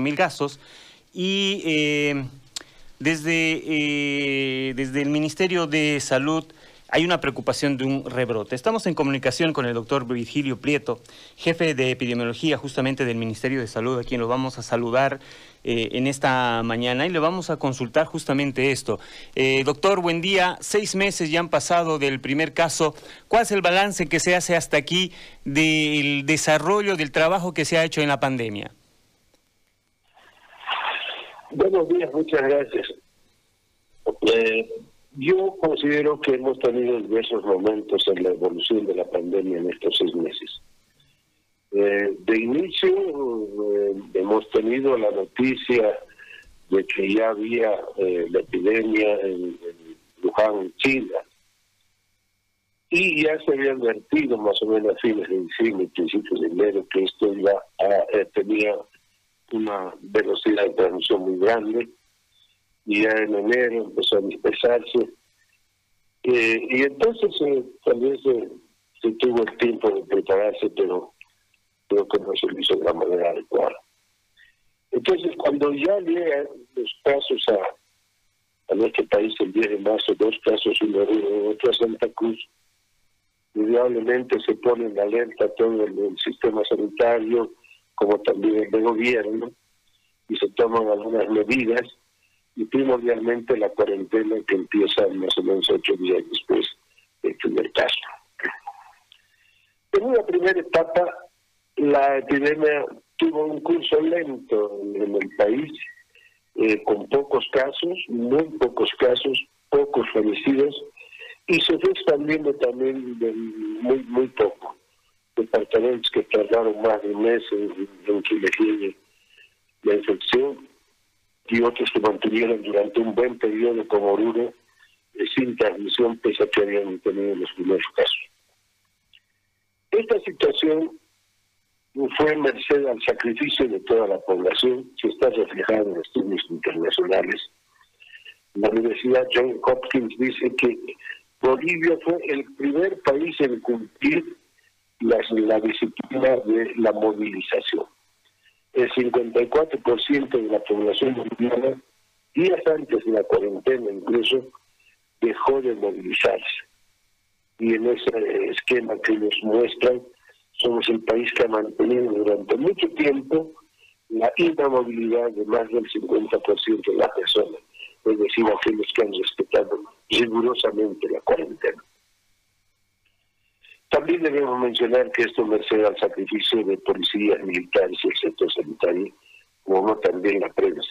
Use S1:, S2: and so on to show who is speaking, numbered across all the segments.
S1: mil casos y eh, desde, eh, desde el Ministerio de Salud hay una preocupación de un rebrote. Estamos en comunicación con el doctor Virgilio Prieto, jefe de epidemiología justamente del Ministerio de Salud, a quien lo vamos a saludar eh, en esta mañana y le vamos a consultar justamente esto. doctor, buen día. Seis meses ya han pasado del primer caso. ¿Cuál es el balance que se hace hasta aquí del desarrollo del trabajo que se ha hecho en la pandemia?
S2: Buenos días, muchas gracias. Eh, yo considero que hemos tenido diversos momentos en la evolución de la pandemia en estos seis meses. Eh, de inicio eh, hemos tenido la noticia de que ya había la epidemia en, Wuhan, China, y ya se había advertido más o menos a fines de diciembre, principios de enero, que esto ya tenía una velocidad de transmisión muy grande y ya en enero empezó a dispersarse. Eh, y entonces eh, vez eh, se tuvo el tiempo de prepararse, pero creo que no se hizo de la manera adecuada. Entonces, cuando ya llegan los casos a, a nuestro país el 10 de marzo, dos casos, uno de otro a Santa Cruz, indudablemente se pone en alerta todo el sistema sanitario, como también de gobierno, y se toman algunas medidas, y primordialmente la cuarentena que empieza más o menos ocho días después del primer caso. En una primera etapa, la epidemia tuvo un curso lento en el país, eh, con pocos casos, muy pocos casos, pocos fallecidos, y se fue expandiendo también muy, muy poco departamentos que tardaron más de un mes en, en la infección y otros que mantuvieron durante un buen periodo como Oruro eh, sin transmisión pese a que habían tenido los primeros casos. Esta situación fue merced al sacrificio de toda la población, que está reflejado en estudios internacionales. La Universidad John Hopkins dice que Bolivia fue el primer país en cumplir la, la disciplina de la movilización. El 54% de la población boliviana, días antes de la cuarentena incluso, dejó de movilizarse. Y en ese esquema que nos muestran, somos el país que ha mantenido durante mucho tiempo la inamovilidad de más del 50% de las personas, es decir, aquellos que han respetado rigurosamente la cuarentena. También debemos mencionar que esto merced al sacrificio de policías militares y el sector sanitario, como no también la prensa.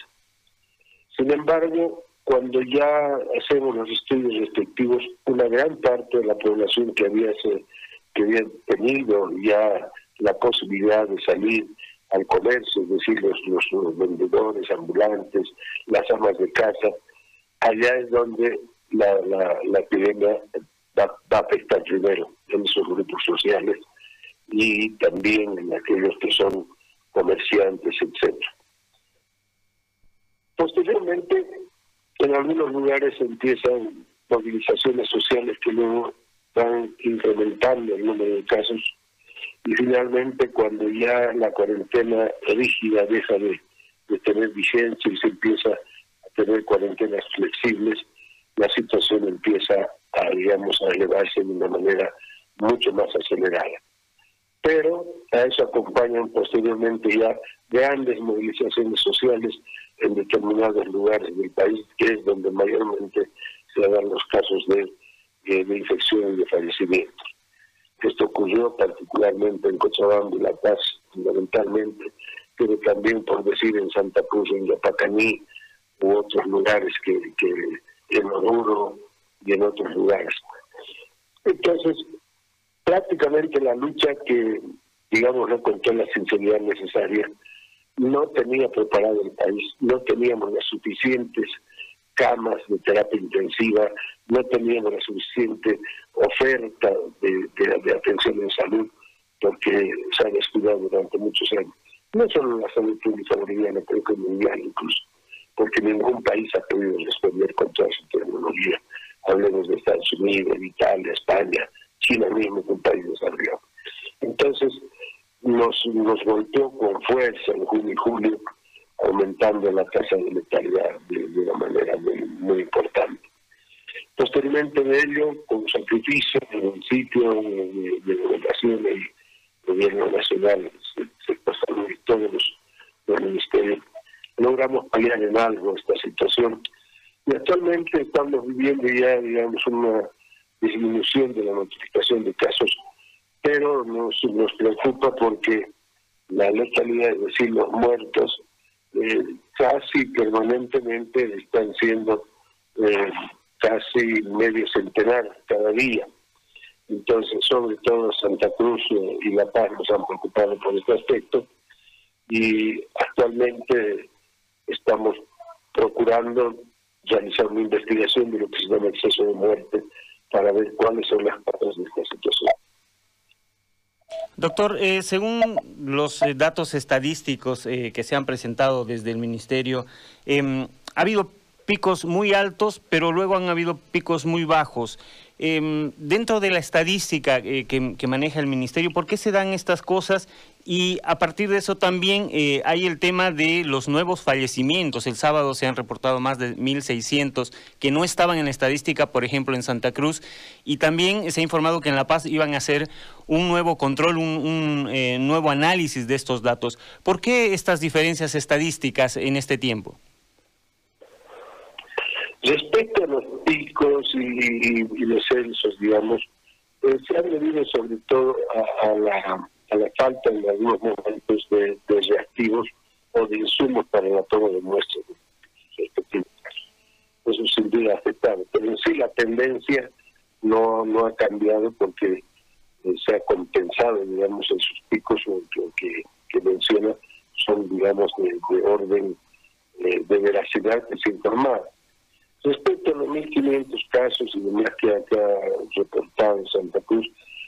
S2: Sin embargo, cuando ya hacemos los estudios respectivos, una gran parte de la población que había, que había tenido ya la posibilidad de salir al comercio, es decir, los, vendedores ambulantes, las amas de casa, allá es donde la, la, la epidemia va, a afectar primero en esos grupos sociales y también en aquellos que son comerciantes, etcétera. Posteriormente, en algunos lugares empiezan movilizaciones sociales que luego van incrementando el número de casos y finalmente cuando ya la cuarentena rígida deja de, tener vigencia y se empieza a tener cuarentenas flexibles, la situación empieza a, digamos, a elevarse de una manera mucho más acelerada. Pero a eso acompañan posteriormente ya grandes movilizaciones sociales en determinados lugares del país, que es donde mayormente se dan los casos de, de, infección y de fallecimiento. Esto ocurrió particularmente en Cochabamba y La Paz, fundamentalmente, pero también, por decir, en Santa Cruz, en Yapacaní, u otros lugares que, que en Oruro y en otros lugares. Entonces, prácticamente la lucha que, digamos, no contó la sinceridad necesaria, no tenía preparado el país, no teníamos las suficientes camas de terapia intensiva, no teníamos la suficiente oferta de, atención en salud, porque se ha descuidado durante muchos años. No solo la salud pública boliviana, creo que mundial incluso porque ningún país ha podido responder con toda su tecnología. Hablemos de Estados Unidos, Italia, España, China mismo, un país. Entonces, nos, nos con fuerza en junio y julio aumentando la tasa de letalidad de, una manera muy, importante. Posteriormente de ello, con sacrificio en el sitio de, de gobernación del gobierno nacional, se pasaron todos los, los ministerios, logramos paliar en algo esta situación. Y actualmente estamos viviendo ya, digamos, una disminución de la notificación de casos, pero nos, preocupa porque la letalidad, es decir, los muertos, eh, casi permanentemente están siendo eh, casi medio centenar cada día. Entonces, sobre todo Santa Cruz eh, y La Paz nos han preocupado por este aspecto y actualmente estamos procurando realizar una investigación de lo que se llama exceso de muerte para ver cuáles son las causas de esta situación.
S1: Doctor, eh, según los eh, datos estadísticos eh, que se han presentado desde el Ministerio, em, ha habido picos muy altos, pero luego han habido picos muy bajos. Em, dentro de la estadística que, maneja el Ministerio, ¿por qué se dan estas cosas? Y a partir de eso también hay el tema de los nuevos fallecimientos. El sábado se han reportado más de 1.600 que no estaban en la estadística, por ejemplo, en Santa Cruz. Y también se ha informado que en La Paz iban a hacer un nuevo control, un, eh, nuevo análisis de estos datos. ¿Por qué estas diferencias estadísticas en este tiempo?
S2: Respecto a los picos y, los censos, digamos, eh, se ha debido sobre todo a, la, a, la, falta en algunos momentos de, reactivos o de insumos para la toma de muestras Eso sin duda afectado. Pero en sí la tendencia no, no ha cambiado porque se ha compensado, digamos, en sus picos, lo que, menciona, son, digamos, de, orden eh, de veracidad que se informada. Respecto a los 1.500 casos y demás que ha reportado en Santa Cruz,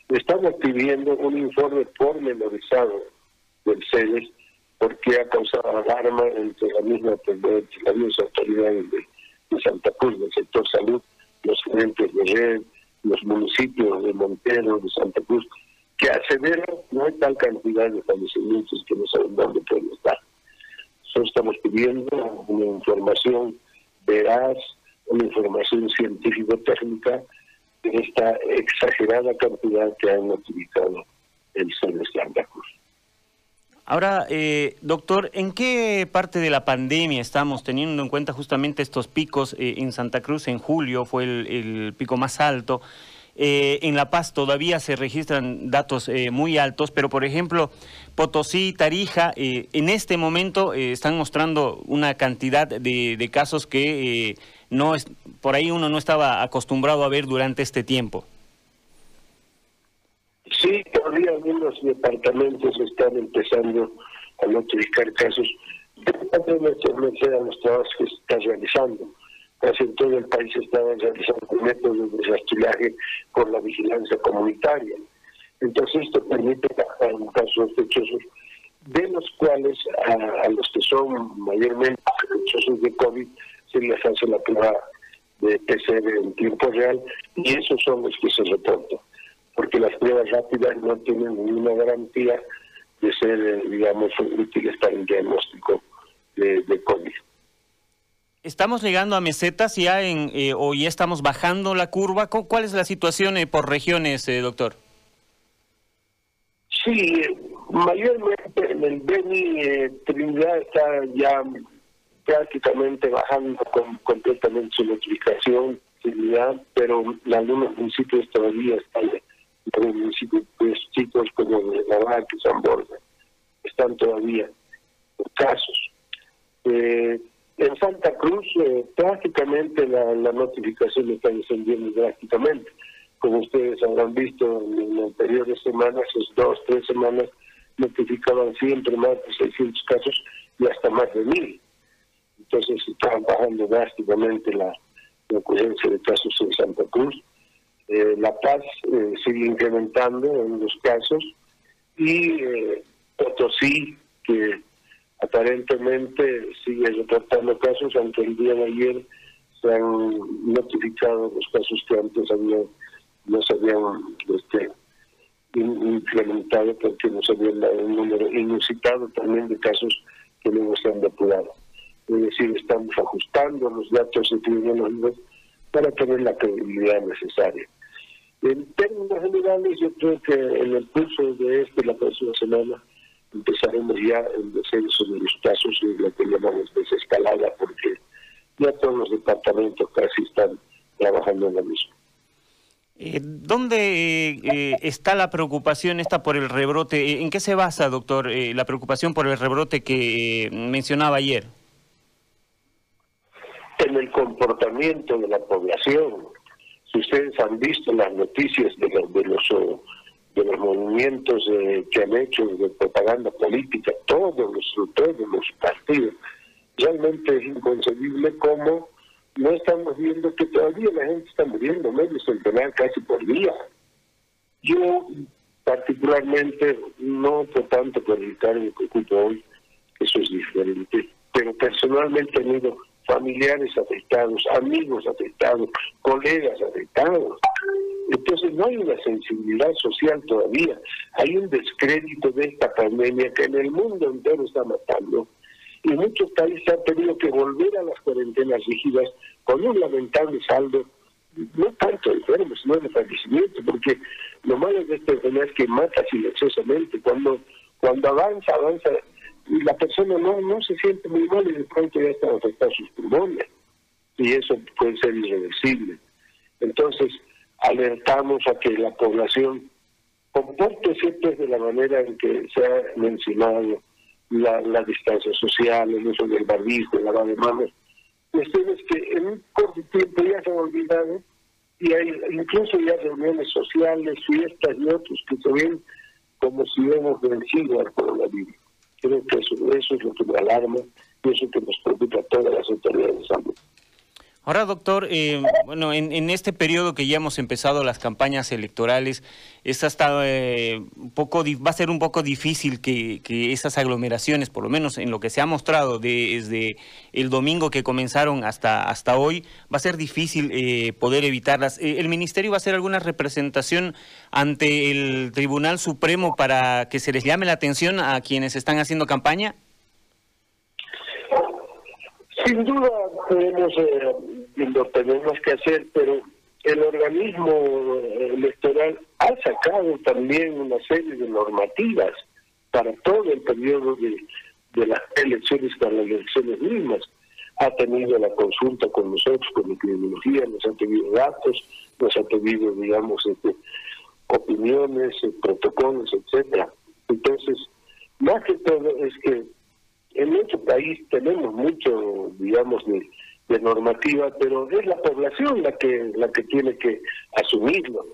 S2: estamos pidiendo un informe pormenorizado del CEDES porque ha causado alarma entre la misma entre las mismas autoridades de, Santa Cruz, del sector salud, los gerentes de red, los municipios de Montero, de Santa Cruz, que aseveran no hay tal cantidad de fallecimientos que no saben dónde pueden estar. Solo estamos pidiendo una información veraz, una información científico-técnica de esta exagerada cantidad que han utilizado el ser de Santa Cruz.
S1: Ahora, eh, doctor, ¿en qué parte de la pandemia estamos teniendo en cuenta justamente estos picos? Eh, en Santa Cruz en julio fue el, pico más alto. Eh, en La Paz todavía se registran datos muy altos, pero por ejemplo, Potosí, Tarija, en este momento están mostrando una cantidad de, casos que no es, por ahí uno no estaba acostumbrado a ver durante este tiempo.
S2: Sí, todavía algunos departamentos están empezando a notificar casos. de los trabajos que se están realizando. Casi en todo el país estaban realizando métodos de rastreaje con la vigilancia comunitaria. Entonces esto permite casos sospechosos, de los cuales a, los que son mayormente sospechosos de COVID se les hace la prueba de PCR en tiempo real y esos son los que se reportan porque las pruebas rápidas no tienen ninguna garantía de ser, eh, digamos, útiles para el diagnóstico de, COVID.
S1: ¿Estamos llegando a mesetas ya en, eh, o ya estamos bajando la curva? ¿Cuál es la situación eh, por regiones, doctor?
S2: Sí, mayormente en el Beni Trinidad está ya prácticamente bajando completamente su notificación, Trinidad, pero en algunos municipios todavía están en municipios chicos como Navarra y San Borja, están todavía casos. Santa Cruz eh, prácticamente la, notificación está descendiendo drásticamente. Como ustedes habrán visto en, las anteriores semanas, es dos, tres semanas, notificaban siempre más de 600 casos y hasta más de mil. Entonces estaban bajando drásticamente la, la ocurrencia de casos en Santa Cruz. Eh, la Paz eh, sigue incrementando en los casos y eh, Potosí, que aparentemente sigue reportando casos, aunque el día de ayer se han notificado los casos que antes había, no se habían este, incrementado porque no se había un número inusitado también de casos que luego se han depurado. Es decir, estamos ajustando los datos epidemiológicos para tener la credibilidad necesaria. En términos generales, yo creo que en el curso de este la próxima semana empezaremos ya el descenso de los casos y lo que llamamos desescalada, porque ya todos los departamentos casi están trabajando en la misma.
S1: Eh, ¿Dónde eh, está la preocupación esta por el rebrote? ¿En qué se basa, doctor, eh, la preocupación por el rebrote que mencionaba ayer?
S2: En el comportamiento de la población. Si ustedes han visto las noticias de los, de los, de los movimientos que han hecho de propaganda política, todos los, todos los partidos, realmente es inconcebible cómo no estamos viendo que todavía la gente está muriendo medio centenar casi por día. Yo particularmente, no por tanto por el cargo que ocupo hoy, eso es diferente, pero personalmente he tenido familiares afectados, amigos afectados, colegas afectados. Entonces no hay una sensibilidad social todavía, hay un descrédito de esta pandemia que en el mundo entero está matando. Y muchos países han tenido que volver a las cuarentenas rígidas con un lamentable saldo, no tanto de enfermos, sino de fallecimiento, porque lo malo de esta enfermedad es que mata silenciosamente, cuando cuando avanza, avanza, la persona no, no se siente muy mal y de pronto ya están afectados sus pulmones, y eso puede ser irreversible. Entonces, alertamos a que la población comporte siempre de la manera en que se ha mencionado la, la distancia social, el uso del barbijo, el lavado de manos, cuestiones que en un corto tiempo ya se han olvidado y hay incluso ya reuniones sociales, fiestas y otros que se ven como si hubiéramos vencido al coronavirus. Creo que eso, eso es lo que me alarma y eso que nos preocupa a todas las autoridades de salud.
S1: Ahora, doctor, eh, bueno, en, este periodo que ya hemos empezado las campañas electorales, es hasta eh, un poco va a ser un poco difícil que, esas aglomeraciones, por lo menos en lo que se ha mostrado desde el domingo que comenzaron hasta hasta hoy, va a ser difícil eh, poder evitarlas. ¿El ministerio va a hacer alguna representación ante el Tribunal Supremo para que se les llame la atención a quienes están haciendo campaña?
S2: Sin duda tenemos lo tenemos que hacer, pero el organismo eh, electoral ha sacado también una serie de normativas para todo el periodo de, de las elecciones, para las elecciones mismas. Ha tenido la consulta con nosotros, con epidemiología, nos ha pedido datos, nos ha pedido, digamos, este, opiniones, eh, protocolos, etcétera. Entonces, más que todo es que en nuestro país tenemos mucho, digamos, de, normativa, pero es la población la que la que tiene que asumirlo.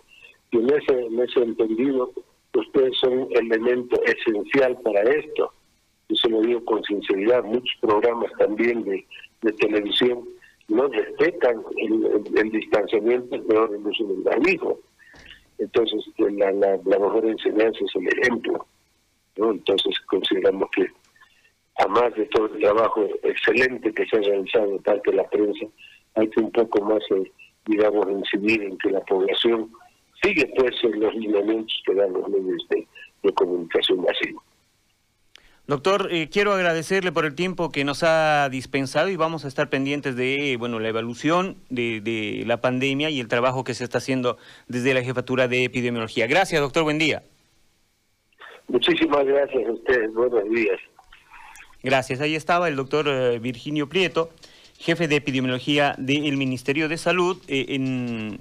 S2: Y en ese, en ese entendido, ustedes son elemento esencial para esto. Yo se lo digo con sinceridad, muchos programas también de, televisión no respetan el, distanciamiento, peor el uso del barbijo. Entonces, la, la, la mejor enseñanza es el ejemplo. ¿no? Entonces, consideramos que además de todo el trabajo excelente que se ha realizado de parte de la prensa, hay que un poco más, eh, digamos, incidir en que la población sigue pues en los lineamientos que dan los medios de, comunicación masiva.
S1: Doctor, eh, quiero agradecerle por el tiempo que nos ha dispensado y vamos a estar pendientes de bueno la evaluación de, de la pandemia y el trabajo que se está haciendo desde la Jefatura de Epidemiología. Gracias, doctor. Buen día.
S2: Muchísimas gracias a ustedes. Buenos días.
S1: Gracias. Ahí estaba el doctor eh, Virginio Prieto, jefe de epidemiología del Ministerio de Salud, eh, en